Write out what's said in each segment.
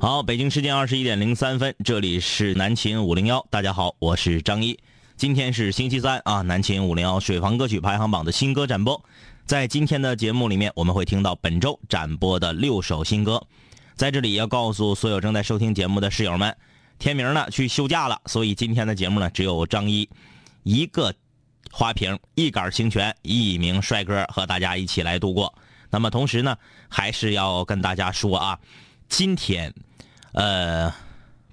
好，北京时间二十一点零三分，这里是南秦五零幺，大家好，我是张一。今天是星期三啊，南秦五零幺水房歌曲排行榜的新歌展播。在今天的节目里面，我们会听到本周展播的六首新歌。在这里要告诉所有正在收听节目的室友们，天明呢去休假了，所以今天的节目呢只有张一一个花瓶，一杆清泉，一名帅哥和大家一起来度过。那么同时呢，还是要跟大家说啊，今天。呃，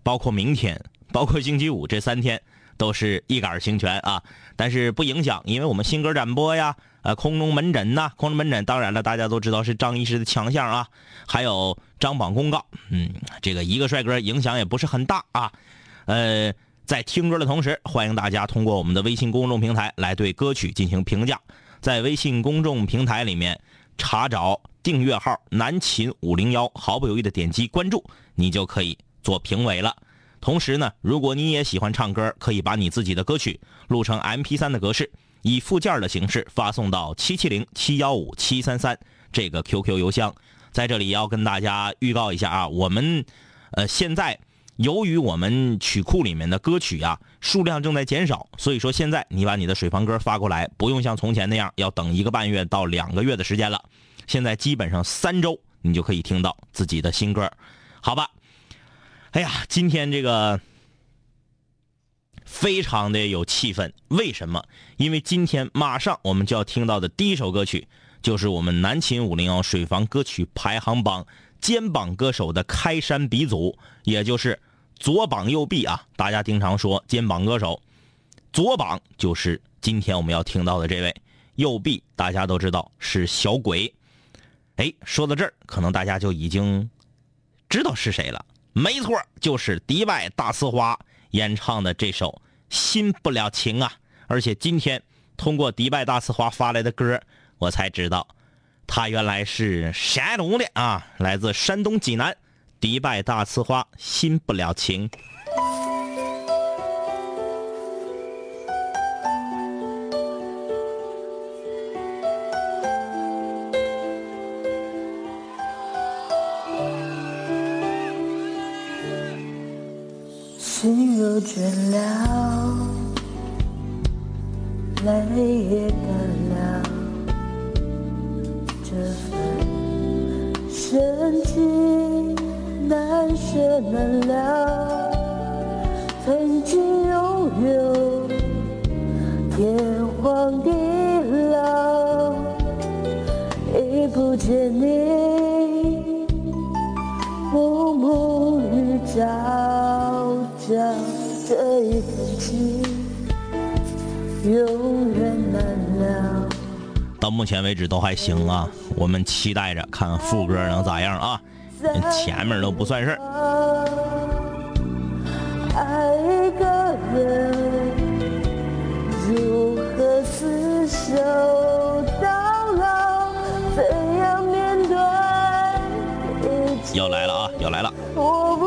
包括明天，包括星期五这三天，都是一杆清泉啊。但是不影响，因为我们新歌展播呀，呃，空中门诊呐，空中门诊，当然了，大家都知道是张医师的强项啊。还有张榜公告，嗯，这个一个帅哥影响也不是很大啊。呃，在听歌的同时，欢迎大家通过我们的微信公众平台来对歌曲进行评价，在微信公众平台里面查找。订阅号南秦五零幺，毫不犹豫的点击关注，你就可以做评委了。同时呢，如果你也喜欢唱歌，可以把你自己的歌曲录成 M P 三的格式，以附件的形式发送到七七零七幺五七三三这个 Q Q 邮箱。在这里要跟大家预告一下啊，我们呃现在由于我们曲库里面的歌曲啊数量正在减少，所以说现在你把你的水房歌发过来，不用像从前那样要等一个半月到两个月的时间了。现在基本上三周，你就可以听到自己的新歌，好吧？哎呀，今天这个非常的有气氛，为什么？因为今天马上我们就要听到的第一首歌曲，就是我们南秦五零幺水房歌曲排行榜肩膀歌手的开山鼻祖，也就是左膀右臂啊！大家经常说肩膀歌手，左膀就是今天我们要听到的这位，右臂大家都知道是小鬼。哎，说到这儿，可能大家就已经知道是谁了。没错，就是迪拜大呲花演唱的这首《新不了情》啊！而且今天通过迪拜大呲花发来的歌，我才知道他原来是山东的啊，来自山东济南。迪拜大呲花，《新不了情》。心若倦了，泪也干了，这份深情难舍难了。曾经拥有天荒地老，已不见你，暮暮与朝朝一份情永远难了。到目前为止都还行啊，我们期待着看看副歌能咋样啊？前面都不算事儿。爱一个人如何厮守到老？怎样面对？要来了啊！要来了。我不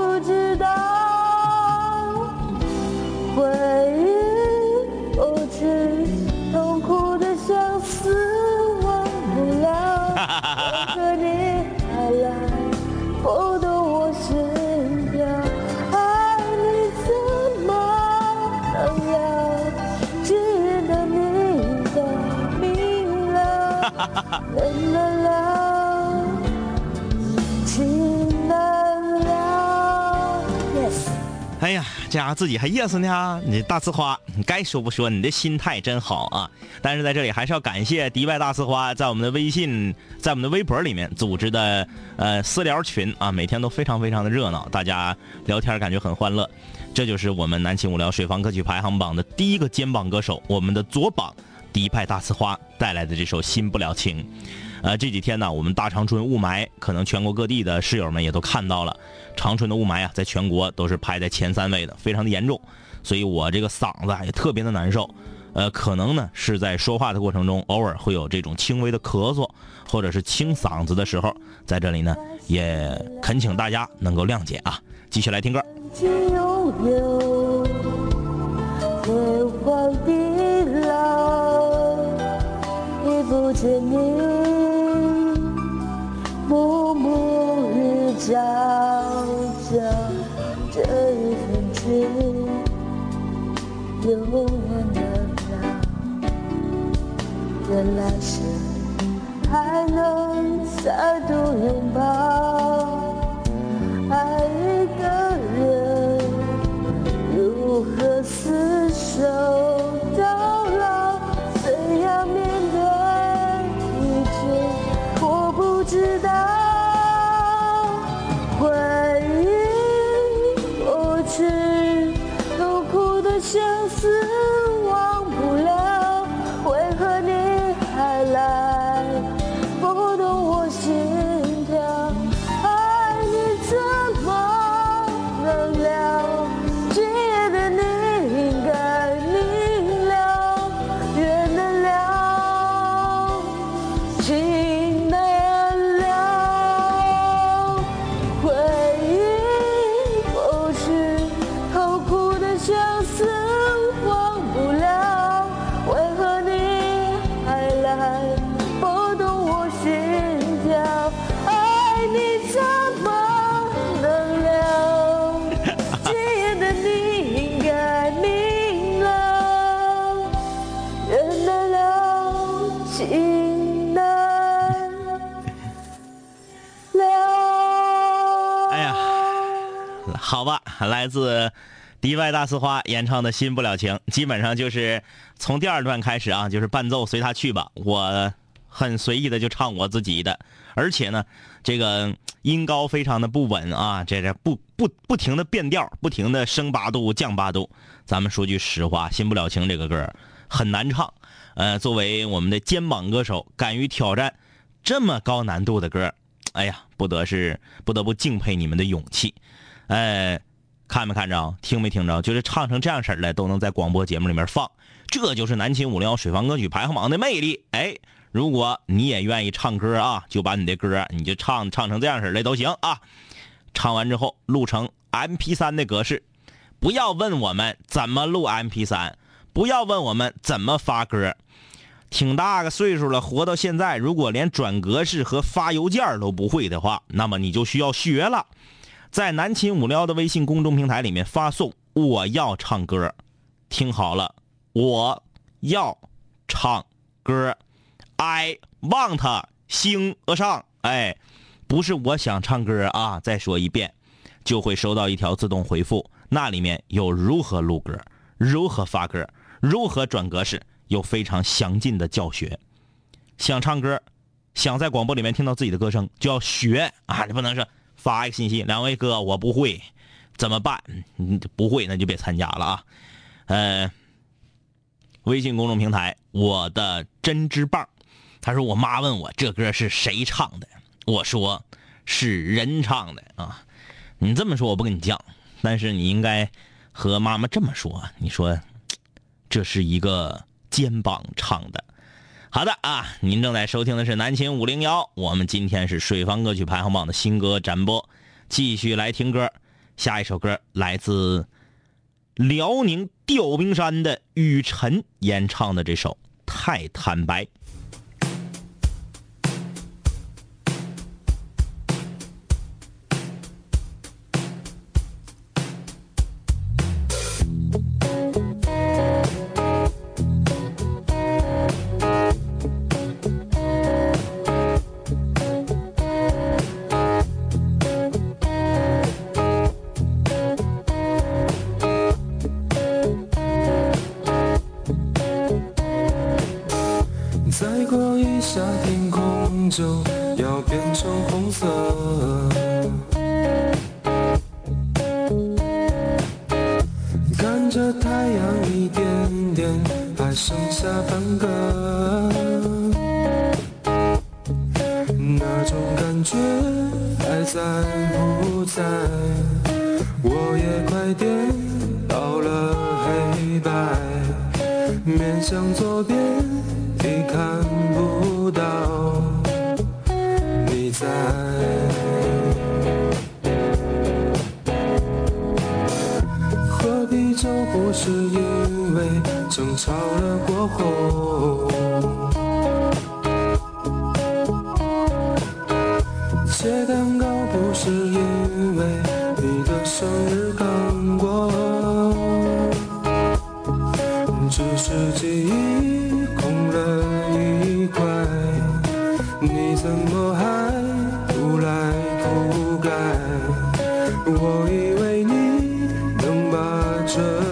哎呀。这样自己还 yes 呢？你大呲花，你该说不说？你的心态真好啊！但是在这里还是要感谢迪拜大呲花在我们的微信、在我们的微博里面组织的呃私聊群啊，每天都非常非常的热闹，大家聊天感觉很欢乐。这就是我们南青无聊水房歌曲排行榜的第一个肩膀歌手，我们的左膀迪拜大呲花带来的这首《新不了情》。呃，这几天呢，我们大长春雾霾，可能全国各地的室友们也都看到了，长春的雾霾啊，在全国都是排在前三位的，非常的严重，所以我这个嗓子也特别的难受，呃，可能呢是在说话的过程中，偶尔会有这种轻微的咳嗽，或者是清嗓子的时候，在这里呢，也恳请大家能够谅解啊，继续来听歌。不见你，暮暮日照想这一份情永远能让人来世还能再度拥抱。爱一个人如何厮守自迪拜大呲花演唱的《新不了情》，基本上就是从第二段开始啊，就是伴奏随他去吧，我很随意的就唱我自己的，而且呢，这个音高非常的不稳啊，这这不不不停的变调，不停的升八度降八度。咱们说句实话，《新不了情》这个歌很难唱，呃，作为我们的肩膀歌手，敢于挑战这么高难度的歌，哎呀，不得是不得不敬佩你们的勇气。哎，看没看着？听没听着？就是唱成这样式儿的，都能在广播节目里面放，这就是南秦五零幺水房歌曲排行榜的魅力。哎，如果你也愿意唱歌啊，就把你的歌你就唱唱成这样式儿的都行啊。唱完之后录成 M P 3的格式，不要问我们怎么录 M P 3不要问我们怎么发歌。挺大个岁数了，活到现在，如果连转格式和发邮件都不会的话，那么你就需要学了。在南秦五幺的微信公众平台里面发送“我要唱歌”，听好了，我要唱歌，I want sing a song。哎，不是我想唱歌啊！再说一遍，就会收到一条自动回复，那里面有如何录歌、如何发歌、如何转格式，有非常详尽的教学。想唱歌，想在广播里面听到自己的歌声，就要学啊！你不能说。发一个信息，两位哥，我不会，怎么办？你不会那就别参加了啊。呃，微信公众平台我的针织棒，他说我妈问我这歌是谁唱的，我说是人唱的啊。你这么说我不跟你犟，但是你应该和妈妈这么说，你说这是一个肩膀唱的。好的啊，您正在收听的是南秦五零幺，我们今天是水房歌曲排行榜的新歌展播，继续来听歌。下一首歌来自辽宁调兵山的雨辰演唱的这首《太坦白》。这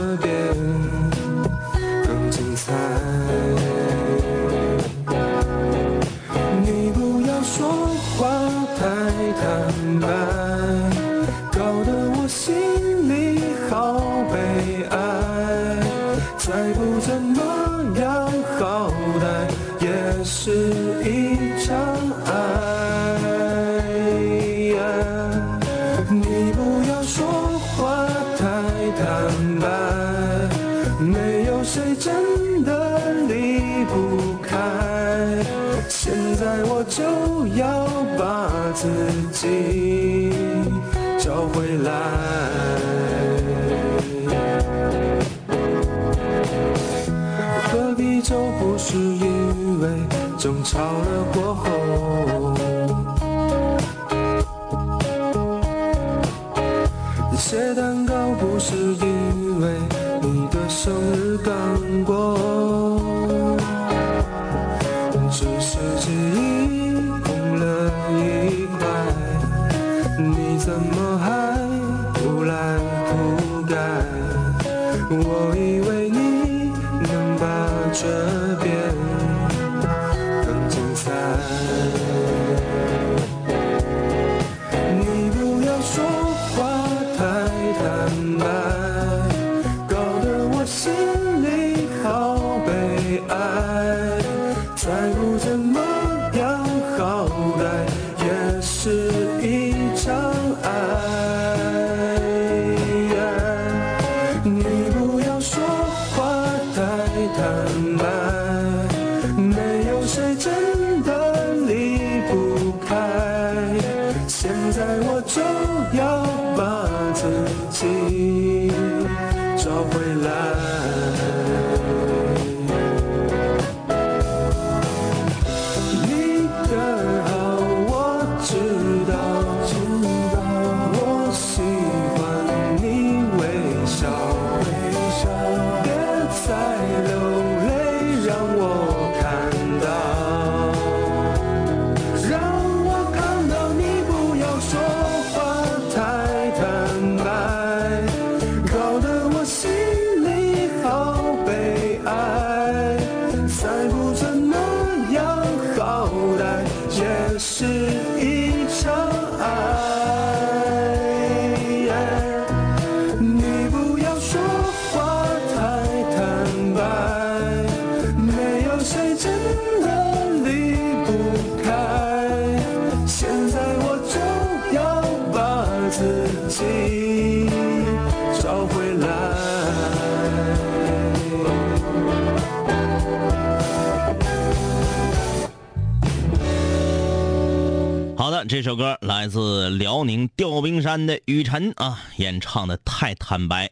来自辽宁吊冰山的雨辰啊，演唱的太坦白。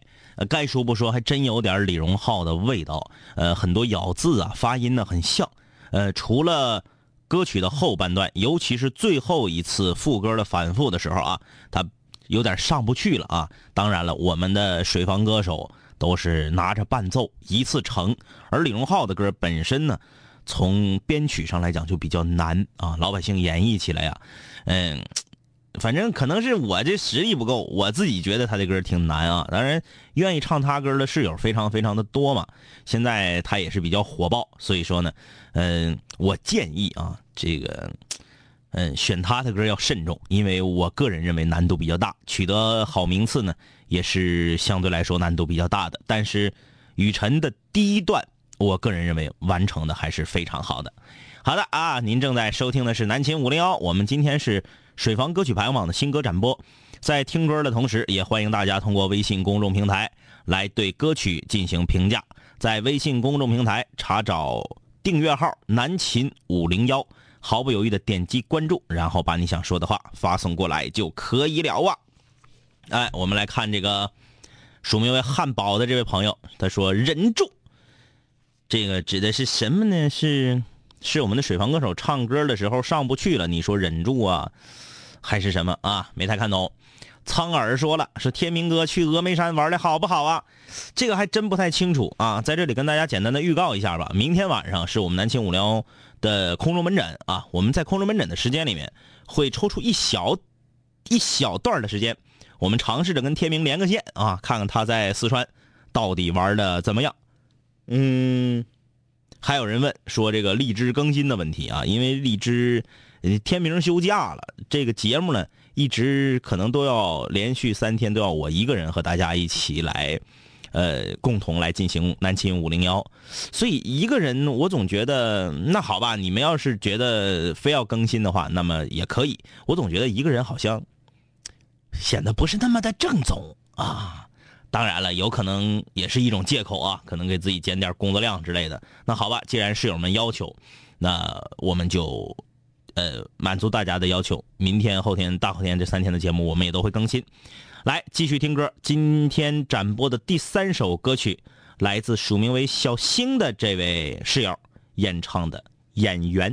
该说不说，还真有点李荣浩的味道。呃，很多咬字啊，发音呢很像。呃，除了歌曲的后半段，尤其是最后一次副歌的反复的时候啊，他有点上不去了啊。当然了，我们的水房歌手都是拿着伴奏一次成，而李荣浩的歌本身呢，从编曲上来讲就比较难啊，老百姓演绎起来呀、嗯，反正可能是我这实力不够，我自己觉得他的歌挺难啊。当然，愿意唱他歌的室友非常非常的多嘛。现在他也是比较火爆，所以说呢，嗯，我建议啊，这个，嗯，选他的歌要慎重，因为我个人认为难度比较大，取得好名次呢也是相对来说难度比较大的。但是雨辰的第一段，我个人认为完成的还是非常好的。好的啊，您正在收听的是南秦五零幺，我们今天是水房歌曲排行榜的新歌展播。在听歌的同时，也欢迎大家通过微信公众平台来对歌曲进行评价。在微信公众平台查找订阅号“南秦五零幺”，毫不犹豫的点击关注，然后把你想说的话发送过来就可以了啊。哎，我们来看这个署名为汉堡的这位朋友，他说：“忍住。”这个指的是什么呢？是是我们的水房歌手唱歌的时候上不去了，你说忍住啊，还是什么啊？没太看懂。苍耳说了，说天明哥去峨眉山玩的好不好啊？这个还真不太清楚啊，在这里跟大家简单的预告一下吧。明天晚上是我们南青五聊的空中门诊啊，我们在空中门诊的时间里面会抽出一小一小段的时间，我们尝试着跟天明连个线啊，看看他在四川到底玩的怎么样。嗯，还有人问说这个荔枝更新的问题啊，因为荔枝天明休假了，这个节目呢一直可能都要连续三天都要我一个人和大家一起来，呃，共同来进行南秦五零幺，所以一个人我总觉得那好吧，你们要是觉得非要更新的话，那么也可以，我总觉得一个人好像显得不是那么的正宗啊。当然了，有可能也是一种借口啊，可能给自己减点工作量之类的。那好吧，既然室友们要求，那我们就呃满足大家的要求。明天、后天、大后天这三天的节目，我们也都会更新。来，继续听歌。今天展播的第三首歌曲，来自署名为小星的这位室友演唱的《演员》。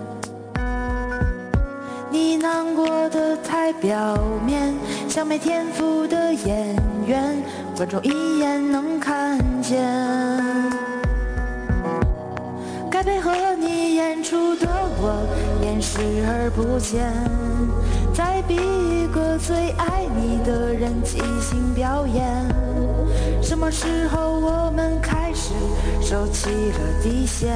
你难过的太表面，像没天赋的演员，观众一眼能看见。该配合你演出的我，演视而不见。再逼一个最爱你的人即兴表演。什么时候我们开始收起了底线？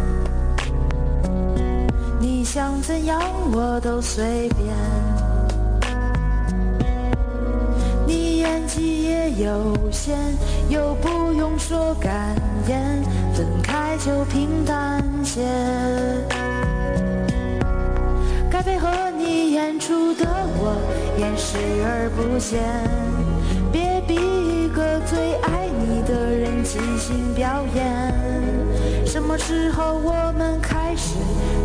想怎样我都随便，你演技也有限，又不用说感言，分开就平淡些。该配合你演出的我，演视而不见，别逼一个最爱你的人即兴表演。什么时候我们开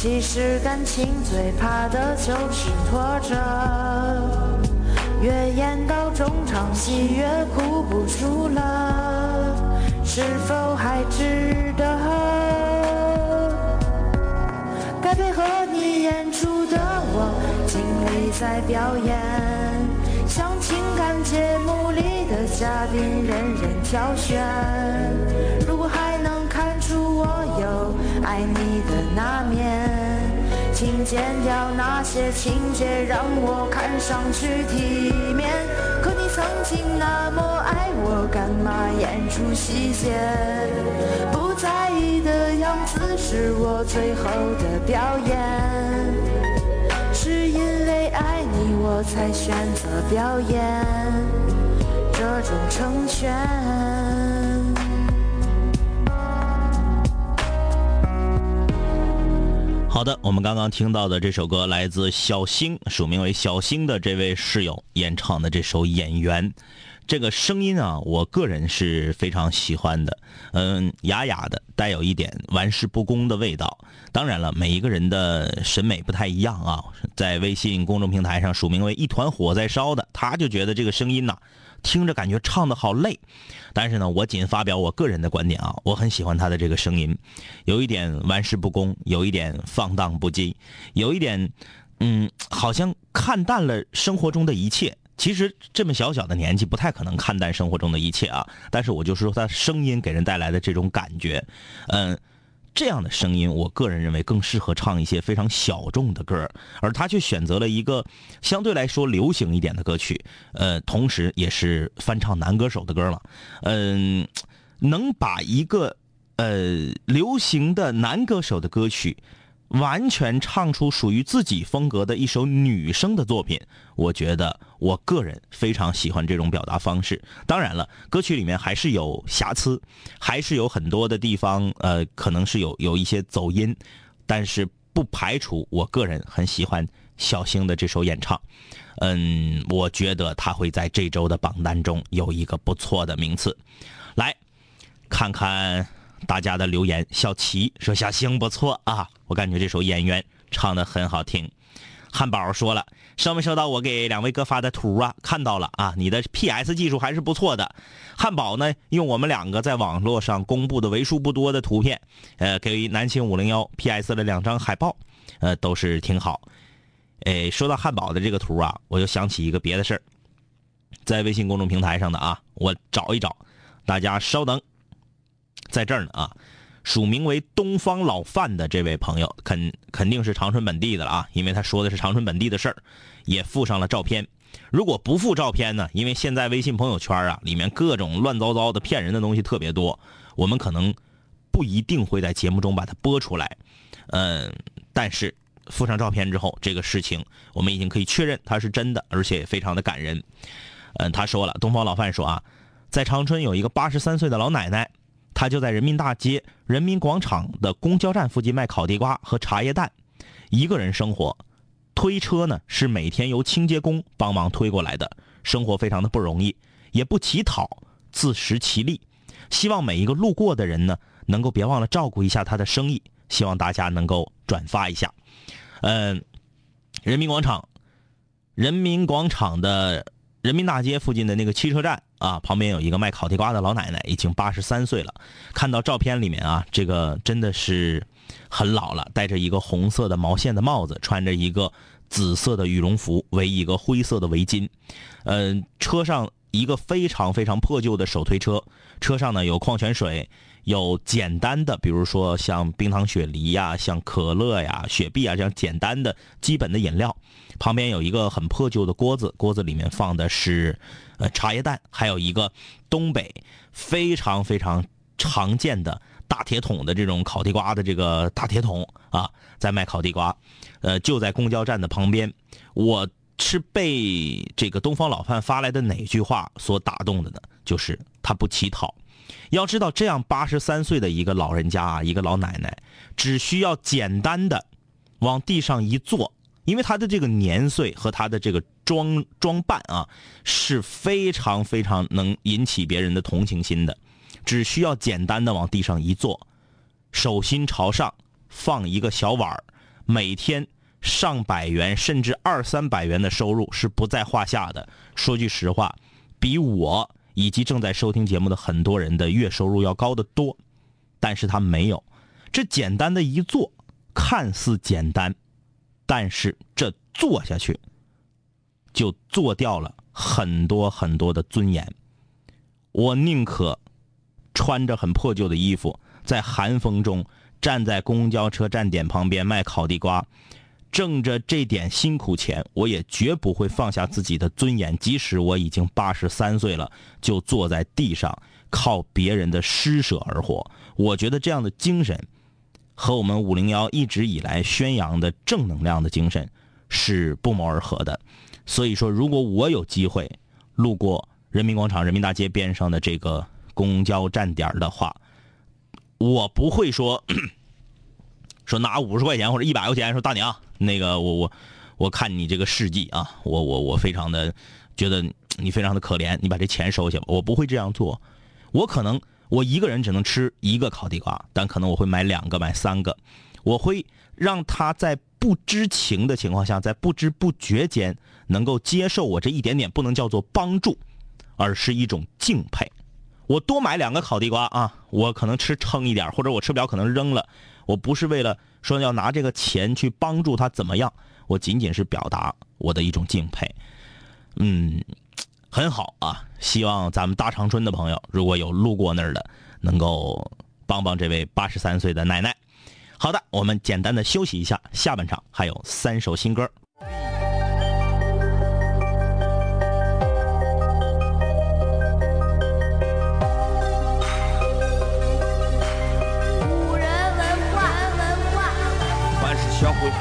其实感情最怕的就是拖着，越演到中场戏越哭不出了，是否还值得？该配合你演出的我，尽力在表演，像情感节目里的嘉宾，任人挑选。如果还我有爱你的那面。请剪掉那些情节，让我看上去体面。可你曾经那么爱我，干嘛演出细节？不在意的样子是我最后的表演。是因为爱你，我才选择表演这种成全。好的，我们刚刚听到的这首歌来自小星，署名为小星的这位室友演唱的这首《演员》，这个声音啊，我个人是非常喜欢的。嗯，哑哑的，带有一点玩世不恭的味道。当然了，每一个人的审美不太一样啊。在微信公众平台上署名为“一团火在烧”的，他就觉得这个声音呐。听着感觉唱的好累，但是呢，我仅发表我个人的观点啊，我很喜欢他的这个声音，有一点玩世不恭，有一点放荡不羁，有一点，嗯，好像看淡了生活中的一切。其实这么小小的年纪，不太可能看淡生活中的一切啊。但是我就是说，他声音给人带来的这种感觉，嗯。这样的声音，我个人认为更适合唱一些非常小众的歌而他却选择了一个相对来说流行一点的歌曲，呃，同时也是翻唱男歌手的歌了，嗯，能把一个呃流行的男歌手的歌曲。完全唱出属于自己风格的一首女生的作品，我觉得我个人非常喜欢这种表达方式。当然了，歌曲里面还是有瑕疵，还是有很多的地方，呃，可能是有有一些走音，但是不排除我个人很喜欢小星的这首演唱。嗯，我觉得他会在这周的榜单中有一个不错的名次。来看看。大家的留言，小齐说小星不错啊，我感觉这首演员唱的很好听。汉堡说了，收没收到我给两位哥发的图啊？看到了啊，你的 PS 技术还是不错的。汉堡呢，用我们两个在网络上公布的为数不多的图片，呃，给南青五零幺 PS 了两张海报，呃，都是挺好。哎，说到汉堡的这个图啊，我就想起一个别的事儿，在微信公众平台上的啊，我找一找，大家稍等。在这儿呢啊，署名为东方老范的这位朋友，肯肯定是长春本地的了啊，因为他说的是长春本地的事儿，也附上了照片。如果不附照片呢，因为现在微信朋友圈啊，里面各种乱糟糟的骗人的东西特别多，我们可能不一定会在节目中把它播出来。嗯，但是附上照片之后，这个事情我们已经可以确认它是真的，而且非常的感人。嗯，他说了，东方老范说啊，在长春有一个八十三岁的老奶奶。他就在人民大街人民广场的公交站附近卖烤地瓜和茶叶蛋，一个人生活，推车呢是每天由清洁工帮忙推过来的，生活非常的不容易，也不乞讨，自食其力。希望每一个路过的人呢，能够别忘了照顾一下他的生意。希望大家能够转发一下。嗯，人民广场，人民广场的人民大街附近的那个汽车站。啊，旁边有一个卖烤地瓜的老奶奶，已经八十三岁了。看到照片里面啊，这个真的是很老了，戴着一个红色的毛线的帽子，穿着一个紫色的羽绒服，围一个灰色的围巾。嗯，车上一个非常非常破旧的手推车，车上呢有矿泉水，有简单的，比如说像冰糖雪梨呀、像可乐呀、雪碧啊这样简单的基本的饮料。旁边有一个很破旧的锅子，锅子里面放的是。呃，茶叶蛋，还有一个东北非常非常常见的大铁桶的这种烤地瓜的这个大铁桶啊，在卖烤地瓜，呃，就在公交站的旁边。我是被这个东方老范发来的哪句话所打动的呢？就是他不乞讨。要知道，这样八十三岁的一个老人家啊，一个老奶奶，只需要简单的往地上一坐。因为他的这个年岁和他的这个装装扮啊，是非常非常能引起别人的同情心的。只需要简单的往地上一坐，手心朝上，放一个小碗每天上百元甚至二三百元的收入是不在话下的。说句实话，比我以及正在收听节目的很多人的月收入要高得多。但是他没有，这简单的一做，看似简单。但是这做下去，就做掉了很多很多的尊严。我宁可穿着很破旧的衣服，在寒风中站在公交车站点旁边卖烤地瓜，挣着这点辛苦钱，我也绝不会放下自己的尊严，即使我已经八十三岁了，就坐在地上靠别人的施舍而活。我觉得这样的精神，和我们五零幺一直以来宣扬的正能量的精神是不谋而合的。所以说，如果我有机会路过人民广场、人民大街边上的这个公交站点的话，我不会说 说拿五十块钱或者一百块钱说大娘，那个我我我看你这个事迹啊，我我我非常的觉得你非常的可怜，你把这钱收下吧。我不会这样做，我可能我一个人只能吃一个烤地瓜，但可能我会买两个买三个，我会让他在不知情的情况下，在不知不觉间能够接受我这一点点，不能叫做帮助，而是一种敬佩。我多买两个烤地瓜啊，我可能吃撑一点，或者我吃不了可能扔了。我不是为了说要拿这个钱去帮助他怎么样，我仅仅是表达我的一种敬佩。嗯，很好啊，希望咱们大长春的朋友如果有路过那儿的，能够帮帮这位八十三岁的奶奶。好的，我们简单的休息一下，下半场还有三首新歌。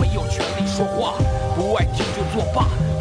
没有权利说话。不爱听就作罢，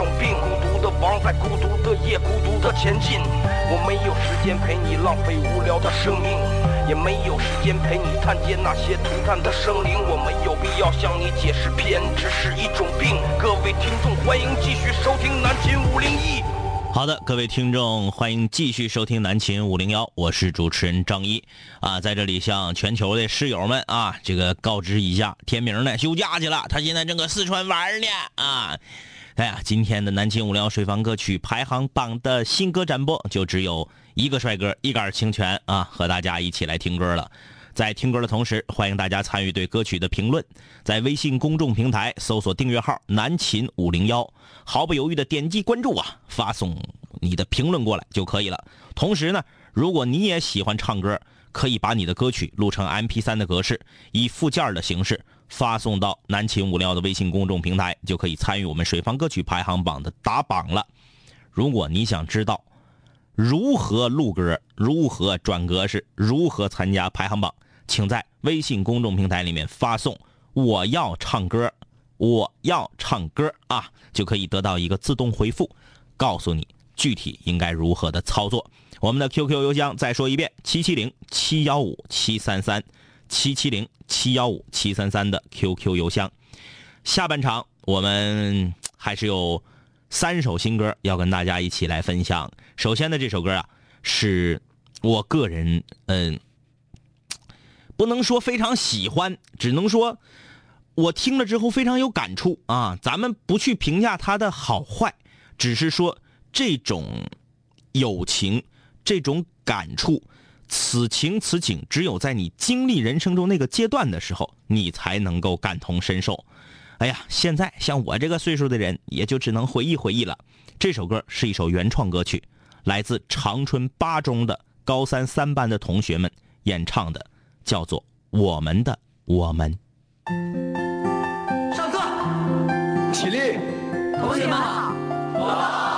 种病。孤独的王在孤独的夜，孤独的前进。我没有时间陪你浪费无聊的生命，也没有时间陪你探见那些涂炭的生灵。我没有必要向你解释偏执是一种病。各位听众，欢迎继续收听南秦五零一。好的，各位听众，欢迎继续收听南秦五零幺，我是主持人张一啊，在这里向全球的室友们啊，这个告知一下，天明呢休假去了，他现在正搁四川玩呢啊。哎呀，今天的南秦五零幺水房歌曲排行榜的新歌展播就只有一个帅哥一杆清泉啊，和大家一起来听歌了。在听歌的同时，欢迎大家参与对歌曲的评论，在微信公众平台搜索订阅号“南秦五零幺”，毫不犹豫的点击关注啊，发送你的评论过来就可以了。同时呢，如果你也喜欢唱歌，可以把你的歌曲录成 MP3 的格式，以附件的形式发送到南秦五料的微信公众平台，就可以参与我们水房歌曲排行榜的打榜了。如果你想知道如何录歌、如何转格式、如何参加排行榜，请在微信公众平台里面发送“我要唱歌”，我要唱歌啊，就可以得到一个自动回复，告诉你具体应该如何的操作。我们的 QQ 邮箱再说一遍：七七零七幺五七三三，七七零七幺五七三三的 QQ 邮箱。下半场我们还是有三首新歌要跟大家一起来分享。首先的这首歌啊，是我个人嗯。不能说非常喜欢，只能说我听了之后非常有感触啊。咱们不去评价它的好坏，只是说这种友情、这种感触，此情此景，只有在你经历人生中那个阶段的时候，你才能够感同身受。哎呀，现在像我这个岁数的人，也就只能回忆回忆了。这首歌是一首原创歌曲，来自长春八中的高三三班的同学们演唱的。叫做我们的我们。上课，起立，同学们好。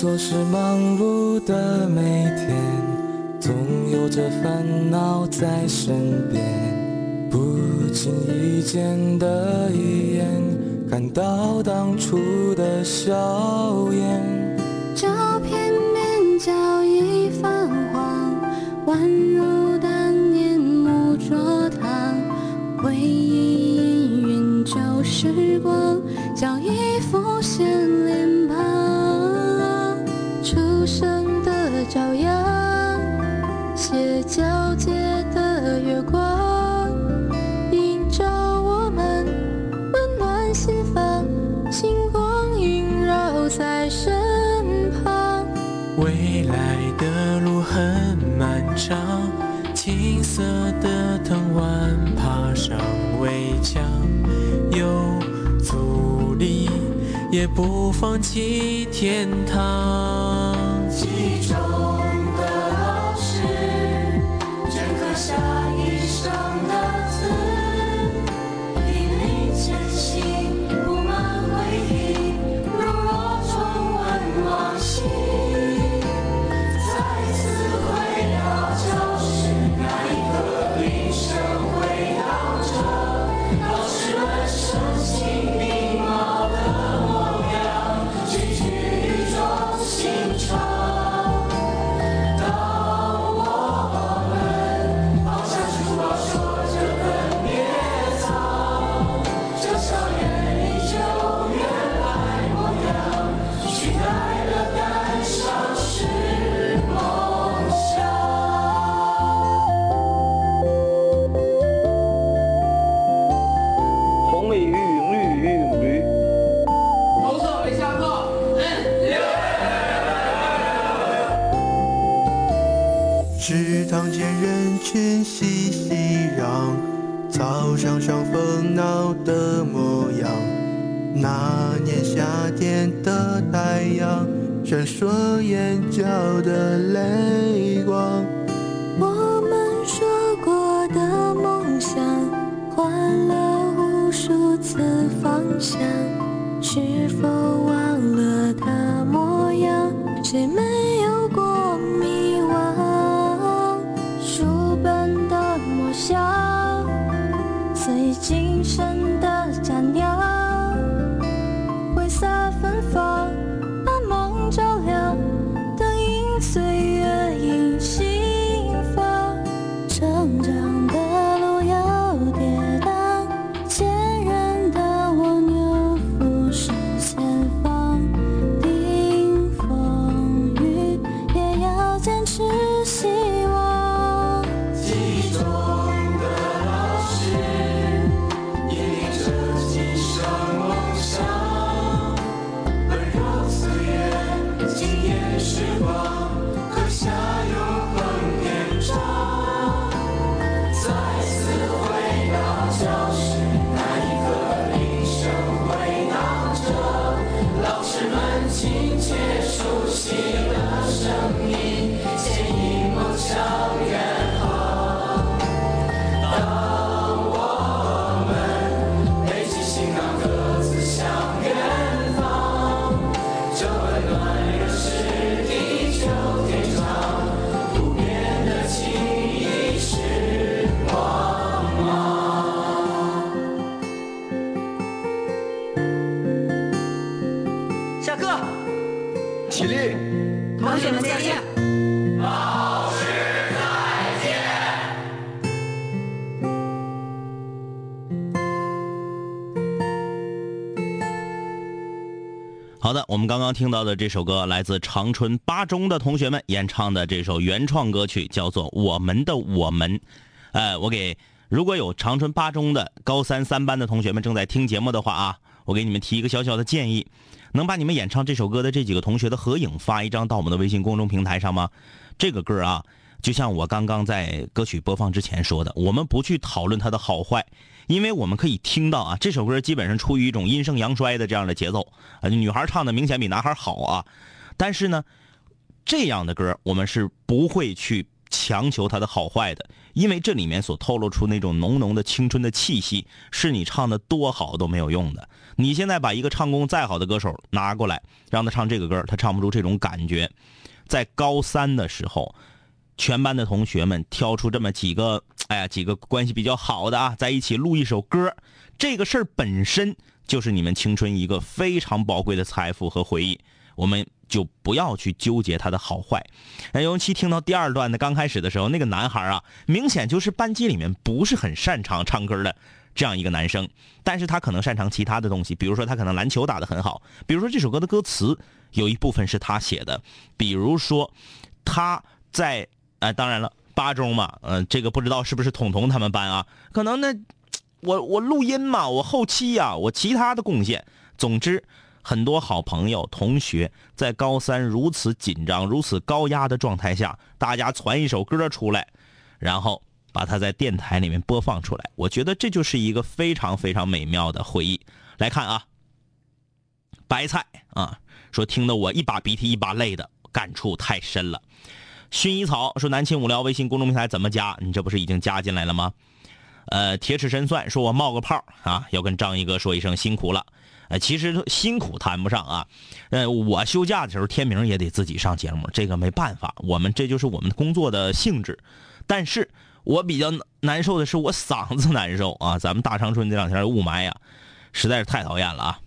工作是忙碌的每天，总有着烦恼在身边，不经意间的一眼，看到当初的笑颜。照片面角已泛黄，宛如当年木桌堂。回忆氤氲旧时光，早已浮现脸。升的朝阳，斜皎洁的月光，映照我们温暖心房，星光萦绕在身旁。未来的路很漫长，青色的藤蔓爬上围墙，有阻力也不放弃天堂。听到的这首歌来自长春八中的同学们演唱的这首原创歌曲，叫做《我们的我们》。呃，我给如果有长春八中的高三三班的同学们正在听节目的话啊，我给你们提一个小小的建议，能把你们演唱这首歌的这几个同学的合影发一张到我们的微信公众平台上吗？这个歌啊，就像我刚刚在歌曲播放之前说的，我们不去讨论它的好坏，因为我们可以听到啊，这首歌基本上处于一种阴盛阳衰的这样的节奏啊，女孩唱的明显比男孩好啊，但是呢，这样的歌我们是不会去强求它的好坏的，因为这里面所透露出那种浓浓的青春的气息，是你唱的多好都没有用的。你现在把一个唱功再好的歌手拿过来，让他唱这个歌，他唱不出这种感觉。在高三的时候，全班的同学们挑出这么几个，哎呀，几个关系比较好的啊，在一起录一首歌，这个事儿本身就是你们青春一个非常宝贵的财富和回忆。我们就不要去纠结它的好坏。那，尤其听到第二段的刚开始的时候，那个男孩啊，明显就是班级里面不是很擅长唱歌的这样一个男生，但是他可能擅长其他的东西，比如说他可能篮球打得很好，比如说这首歌的歌词有一部分是他写的，比如说他在。哎，当然了，八中嘛，嗯，这个不知道是不是彤彤他们班啊？可能呢，我我录音嘛，我后期呀，我其他的贡献。总之，很多好朋友、同学在高三如此紧张、如此高压的状态下，大家传一首歌出来，然后把它在电台里面播放出来。我觉得这就是一个非常非常美妙的回忆。来看啊，白菜啊，说听得我一把鼻涕一把泪的，感触太深了。薰衣草说：“南青无聊微信公众平台怎么加？你这不是已经加进来了吗？”呃，铁齿神算说：“我冒个泡啊，要跟张一哥说一声辛苦了。”呃，其实辛苦谈不上啊。呃，我休假的时候天明也得自己上节目，这个没办法，我们这就是我们工作的性质。但是我比较难受的是我嗓子难受啊。咱们大长春这两天雾霾呀，实在是太讨厌了啊。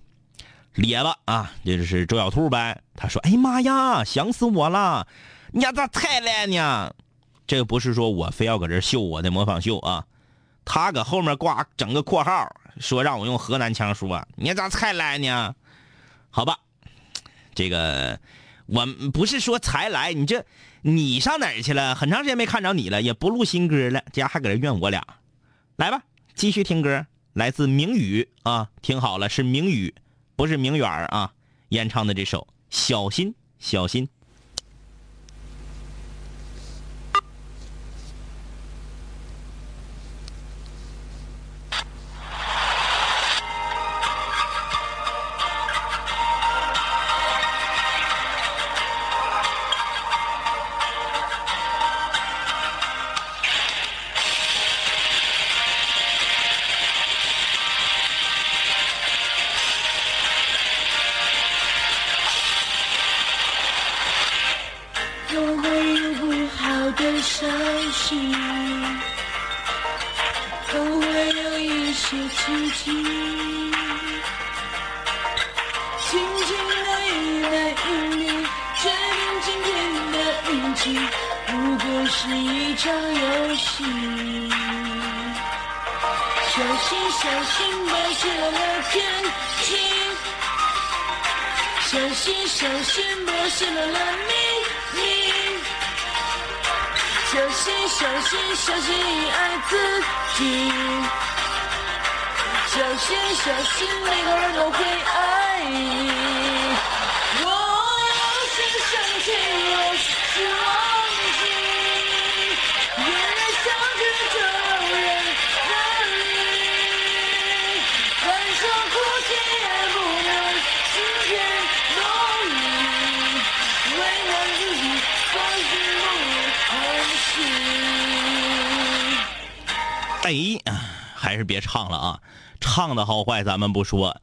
咧吧啊，这就是周小兔呗。他说：“哎妈呀，想死我了。”你咋太烂呢？这个不是说我非要搁这秀我的模仿秀啊，他搁后面挂整个括号，说让我用河南腔说，你咋才来呢？好吧，这个我不是说才来，你这你上哪儿去了？很长时间没看着你了，也不录新歌了，这家还搁这怨我俩。来吧，继续听歌，来自明宇啊，听好了，是明宇，不是明远啊，演唱的这首《小心小心》。小心小心不要泄露了天气，小心小心不要泄露了秘密，小心小心小心爱自己，小心小心每个人都。会爱你。还是别唱了啊！唱的好坏咱们不说，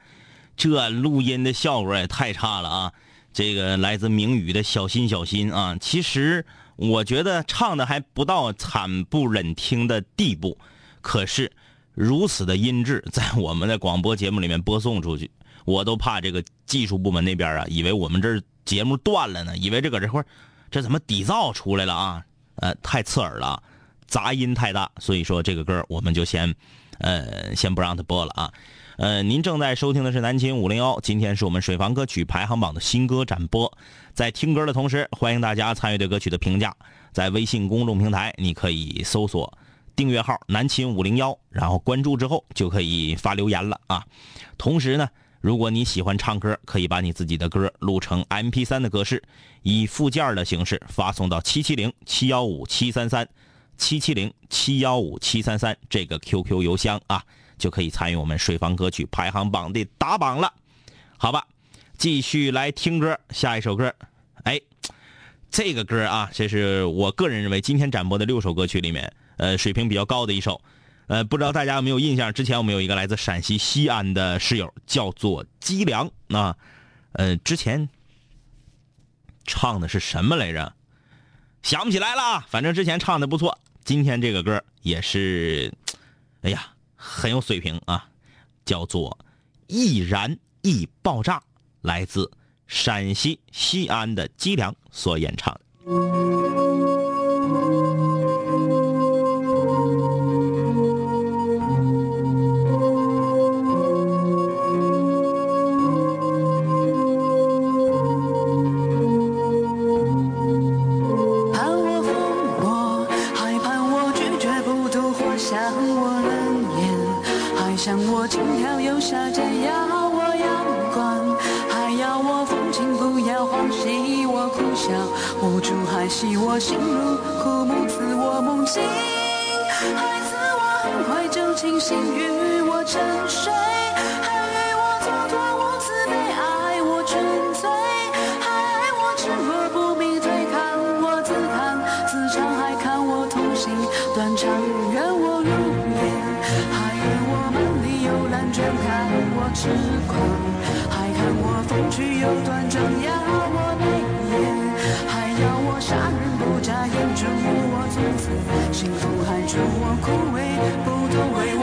这录音的效果也太差了啊！这个来自明宇的小心小心啊，其实我觉得唱的还不到惨不忍听的地步，可是如此的音质在我们的广播节目里面播送出去，我都怕这个技术部门那边啊，以为我们这节目断了呢，以为这搁这块这怎么底噪出来了啊？呃，太刺耳了。杂音太大，所以说这个歌我们就先，呃，先不让他播了啊。呃，您正在收听的是南秦五零幺，今天是我们水房歌曲排行榜的新歌展播。在听歌的同时，欢迎大家参与对歌曲的评价。在微信公众平台，你可以搜索订阅号“南秦五零幺”，然后关注之后就可以发留言了啊。同时呢，如果你喜欢唱歌，可以把你自己的歌录成 M P 三的格式，以附件的形式发送到七七零七幺五七三三。七七零七幺五七三三这个 QQ 邮箱啊，就可以参与我们水房歌曲排行榜的打榜了，好吧？继续来听歌，下一首歌，哎，这个歌啊，这是我个人认为今天展播的六首歌曲里面，呃，水平比较高的一首，呃，不知道大家有没有印象？之前我们有一个来自陕西西安的室友，叫做姬良啊，呃，之前唱的是什么来着？想不起来了，反正之前唱的不错。今天这个歌也是，哎呀，很有水平啊，叫做《易燃易爆炸》，来自陕西西安的姬良所演唱。就清醒，与我沉睡，还与我蹉跎无慈悲，爱我纯粹，还爱我执着不明，对看我自看自唱，还看我痛心断肠，愿我如烟，还愿我满里有蓝卷，看我痴狂，还看我风趣又端庄，要我眉眼，还要我杀人不眨眼，祝我从此幸福，还祝我枯萎不痛，为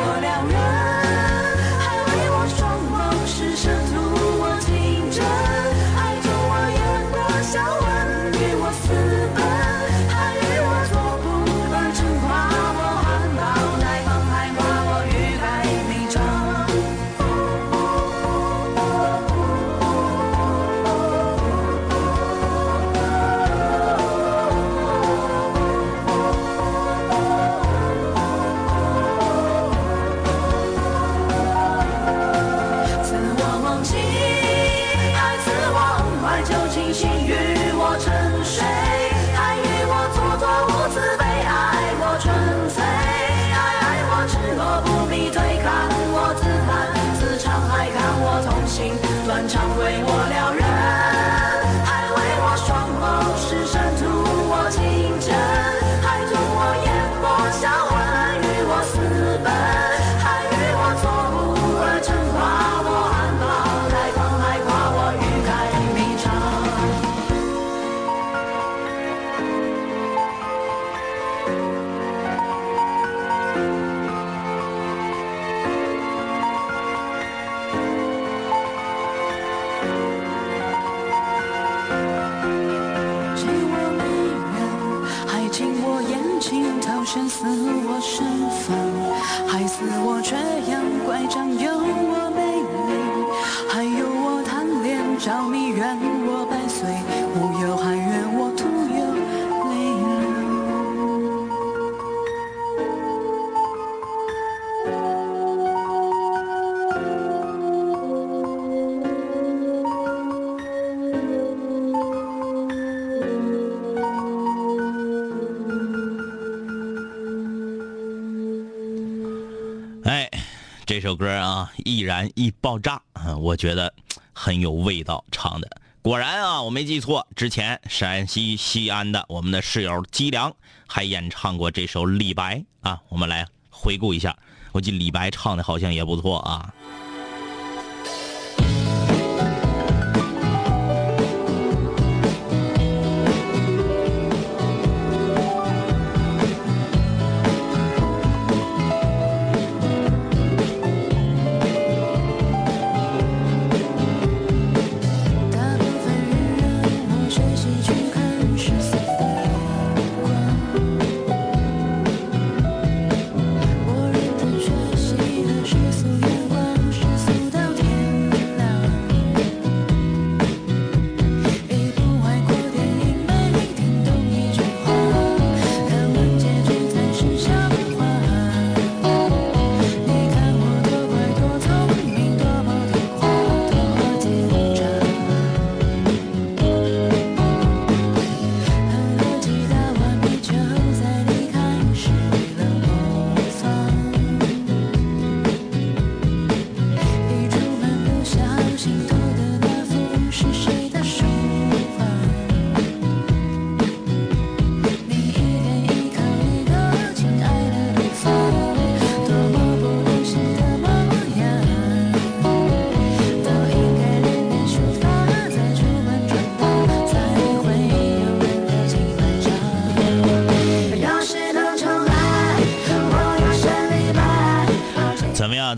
这首歌啊，易燃易爆炸，啊我觉得很有味道，唱的果然啊，我没记错，之前陕西西安的我们的室友姬良还演唱过这首《李白》啊，我们来回顾一下，我记得李白唱的好像也不错啊。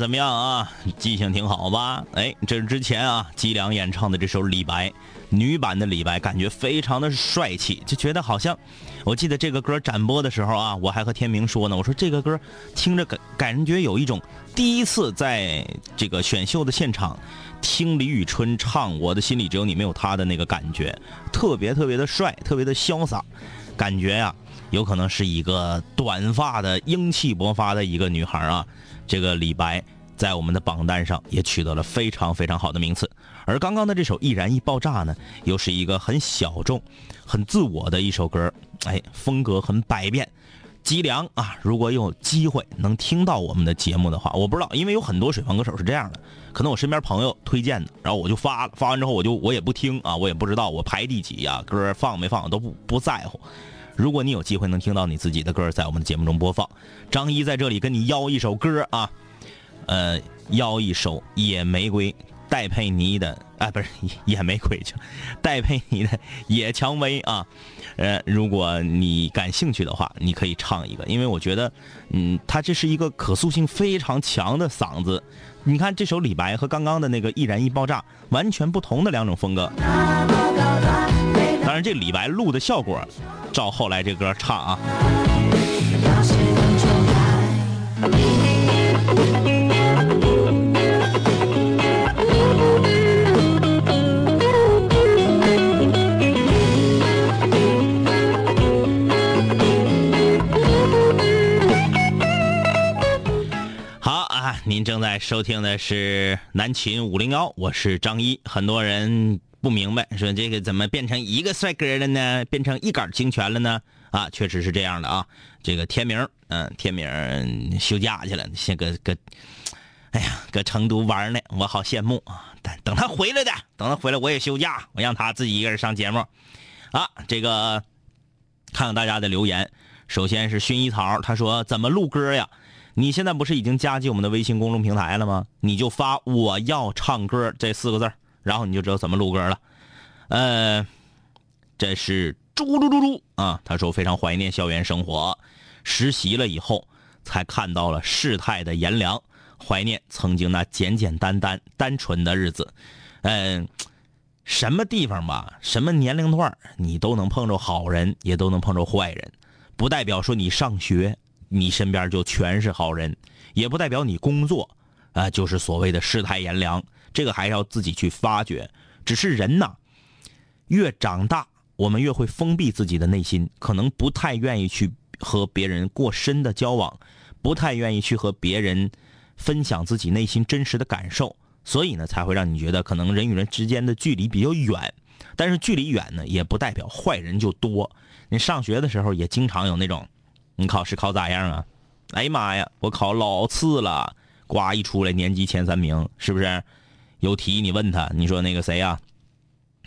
怎么样啊记性挺好吧？哎，这是之前啊，姬良演唱的这首《李白》，女版的李白，感觉非常的帅气，就觉得好像，我记得这个歌展播的时候啊，我还和天明说呢，我说这个歌听着感感觉有一种第一次在这个选秀的现场听李宇春唱《我的心里只有你没有他》的那个感觉，特别特别的帅，特别的潇洒，感觉呀、有可能是一个短发的英气勃发的一个女孩啊。这个李白在我们的榜单上也取得了非常非常好的名次。而刚刚的这首《易燃易爆炸》呢，又是一个很小众、很自我的一首歌，哎，风格很百变。姬良啊，如果有机会能听到我们的节目的话，我不知道，因为有很多水房歌手是这样的，可能我身边朋友推荐的，然后我就发了，发完之后我就我也不听啊，我也不知道我排第几呀、歌放没放都不不在乎。如果你有机会能听到你自己的歌在我们的节目中播放，张一在这里跟你邀一首歌啊，呃，邀一首《野玫瑰》，戴佩妮的啊，不是野玫瑰去了，戴佩妮的《野蔷薇》啊，呃，如果你感兴趣的话，你可以唱一个，因为我觉得，嗯，他这是一个可塑性非常强的嗓子。你看这首李白和刚刚的那个《易燃易爆炸》完全不同的两种风格。当然，这李白录的效果，照后来这歌唱啊。您正在收听的是南秦五零幺，我是张一。很多人不明白，说这个怎么变成一个帅哥了呢？变成一杆清泉了呢？啊，确实是这样的啊。这个天明，嗯、天明休假去了，现搁搁，哎呀，搁成都玩呢，我好羡慕啊。但等他回来的，等他回来我也休假，我让他自己一个人上节目。啊，这个看看大家的留言。首先是薰衣草，他说怎么录歌呀？你现在不是已经加进我们的微信公众平台了吗？你就发“我要唱歌”这四个字然后你就知道怎么录歌了。呃，这是猪猪猪猪啊，他说非常怀念校园生活，实习了以后才看到了世态的炎凉，怀念曾经那简简单单、单纯的日子。嗯、什么地方吧，什么年龄段你都能碰着好人，也都能碰着坏人，不代表说你上学，你身边就全是好人，也不代表你工作啊、就是所谓的世态炎凉。这个还要自己去发掘。只是人呐，越长大，我们越会封闭自己的内心，可能不太愿意去和别人过深的交往，不太愿意去和别人分享自己内心真实的感受，所以呢，才会让你觉得可能人与人之间的距离比较远。但是距离远呢，也不代表坏人就多。你上学的时候也经常有那种，你考试考咋样啊？哎呀妈呀，我考老次了，呱一出来年级前三名，是不是？有题你问他，你说那个谁呀、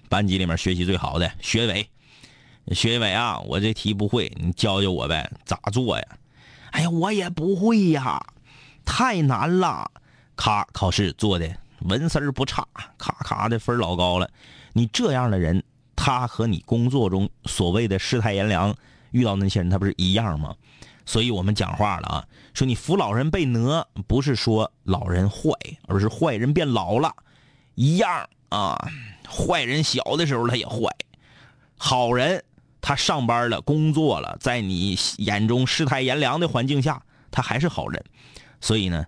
班级里面学习最好的学伟，学伟啊，我这题不会，你教教我呗，咋做呀？哎呀，我也不会呀，太难了。咔，考试做的文丝儿不差，咔咔的分老高了。你这样的人，他和你工作中所谓的世态炎凉遇到那些人，他不是一样吗？所以我们讲话了啊，说你扶老人被讹，不是说老人坏，而是坏人变老了，一样啊。坏人小的时候他也坏，好人他上班了，工作了，在你眼中世态炎凉的环境下，他还是好人。所以呢，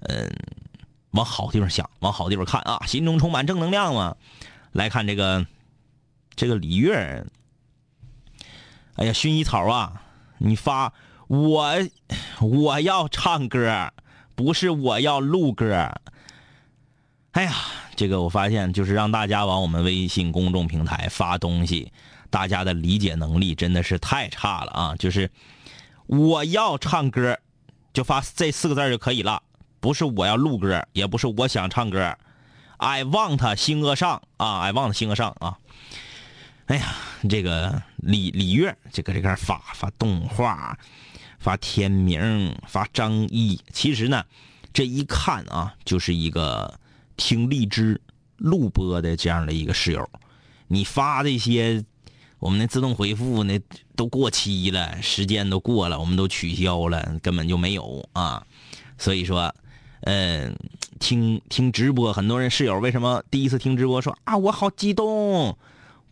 嗯，往好地方想，往好地方看啊，心中充满正能量嘛。来看这个这个李月，哎呀，薰衣草啊，你发我我要唱歌，不是我要录歌。哎呀，这个我发现就是让大家往我们微信公众平台发东西，大家的理解能力真的是太差了啊！就是我要唱歌，就发这四个字就可以了，不是我要录歌，也不是我想唱歌。I want 星歌上啊，I want 星歌上啊。哎呀，这个李李月，这个这个发发动画，发天明，发张一，其实呢，这一看啊，就是一个听荔枝录播的这样的一个室友。你发这些，我们那自动回复那都过期了，时间都过了，我们都取消了，根本就没有啊。所以说，嗯，听听直播，很多人室友为什么第一次听直播说啊，我好激动，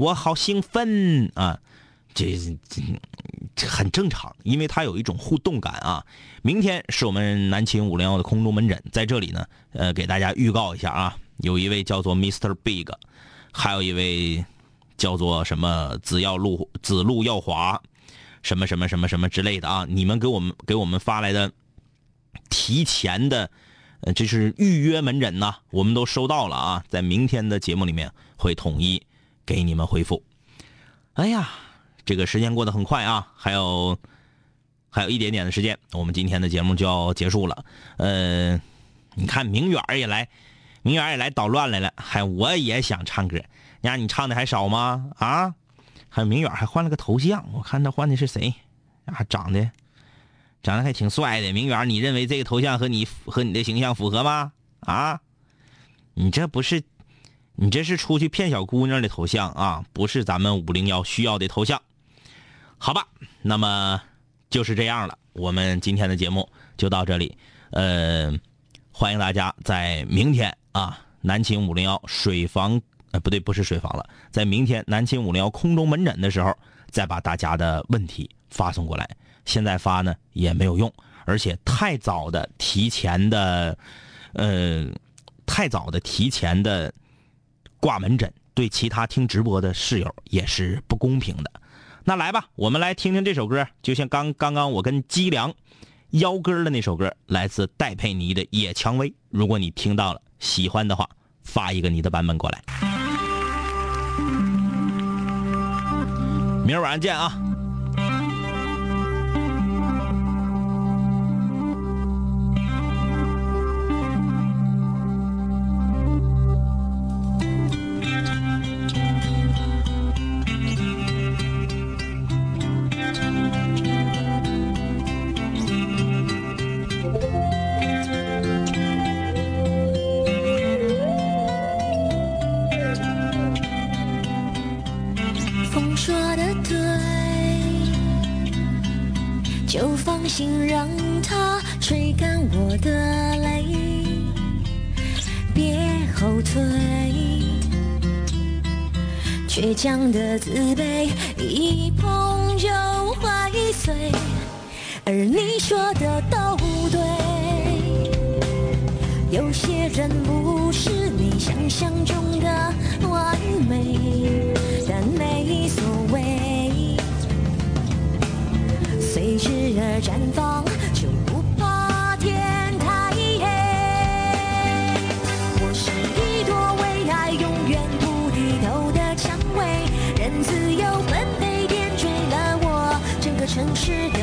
我好兴奋啊，这这很正常，因为它有一种互动感啊。明天是我们南秦五零幺的空中门诊，在这里呢，呃，给大家预告一下啊，有一位叫做 Mr. Big，还有一位叫做什么子耀路子路耀华，什么什么什么什么之类的啊，你们给我们给我们发来的提前的。呃，这是预约门诊呐，我们都收到了啊，在明天的节目里面会统一给你们回复。哎呀，这个时间过得很快啊，还有还有一点点的时间，我们今天的节目就要结束了。呃，你看明远也来，明远也来捣乱来了，还我也想唱歌，呀你唱的还少吗？啊，还有明远还换了个头像，我看他换的是谁？啊，长得。长得还挺帅的，明远，你认为这个头像和你和你的形象符合吗？啊，你这不是，你这是出去骗小姑娘的头像啊，不是咱们五零幺需要的头像。好吧，那么就是这样了，我们今天的节目就到这里。呃，欢迎大家在明天啊，南秦五零幺水房，呃，不对，不是水房了，在明天南秦五零幺空中门诊的时候，再把大家的问题发送过来。现在发呢也没有用，而且太早的提前的，呃，太早的提前的挂门诊，对其他听直播的室友也是不公平的。那来吧，我们来听听这首歌，就像刚刚刚我跟姬良邀歌的那首歌，来自戴佩妮的《野蔷薇》。如果你听到了喜欢的话，发一个你的版本过来。明儿晚上见啊！心让它吹干我的泪，别后退。倔强的自卑一碰就会碎，而你说的都对。有些人不是你想象中的完美，但没随之而绽放，就不怕天太黑。我是一朵为爱永远不低头的蔷薇，任自由纷飞点缀了我整个城市的